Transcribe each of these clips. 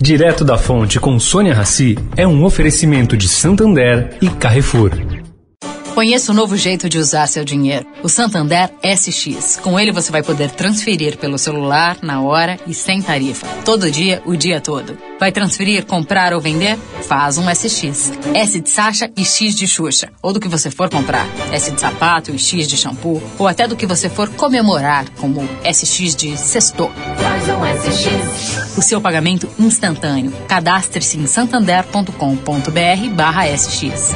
Direto da Fonte com Sônia Rassi é um oferecimento de Santander e Carrefour. Conheça o novo jeito de usar seu dinheiro, o Santander SX. Com ele você vai poder transferir pelo celular, na hora e sem tarifa. Todo dia, o dia todo. Vai transferir, comprar ou vender? Faz um SX. S de Sasha e X de Xuxa. Ou do que você for comprar. S de sapato e X de shampoo. Ou até do que você for comemorar, como SX de sexto. SX. O seu pagamento instantâneo. Cadastre-se em santander.com.br barra SX.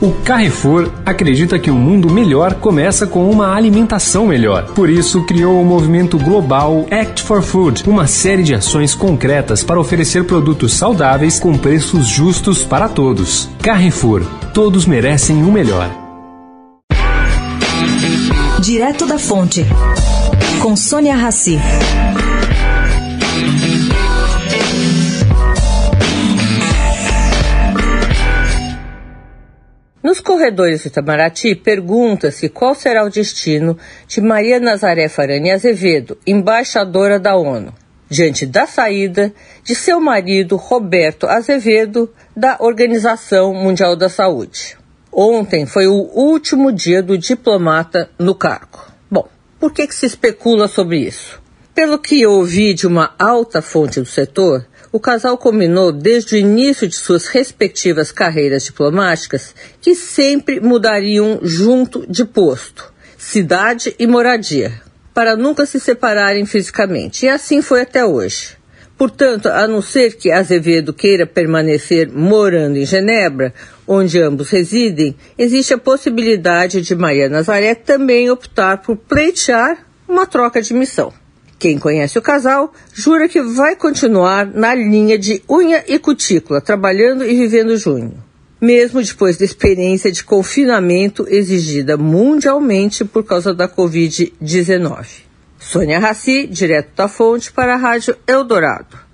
O Carrefour acredita que um mundo melhor começa com uma alimentação melhor. Por isso, criou o movimento global Act for Food, uma série de ações concretas para oferecer produtos saudáveis com preços justos para todos. Carrefour, todos merecem o melhor. Direto da Fonte, com Sônia Rassi. Nos corredores do Itamaraty, pergunta-se qual será o destino de Maria Nazaré Farani Azevedo, embaixadora da ONU, diante da saída de seu marido Roberto Azevedo da Organização Mundial da Saúde. Ontem foi o último dia do diplomata no cargo. Bom, por que, que se especula sobre isso? Pelo que ouvi de uma alta fonte do setor, o casal combinou desde o início de suas respectivas carreiras diplomáticas que sempre mudariam junto de posto, cidade e moradia, para nunca se separarem fisicamente. E assim foi até hoje. Portanto, a não ser que Azevedo queira permanecer morando em Genebra, onde ambos residem, existe a possibilidade de Maria Nazaré também optar por pleitear uma troca de missão. Quem conhece o casal jura que vai continuar na linha de unha e cutícula, trabalhando e vivendo junho, mesmo depois da experiência de confinamento exigida mundialmente por causa da Covid-19. Sônia Raci, direto da fonte para a Rádio Eldorado.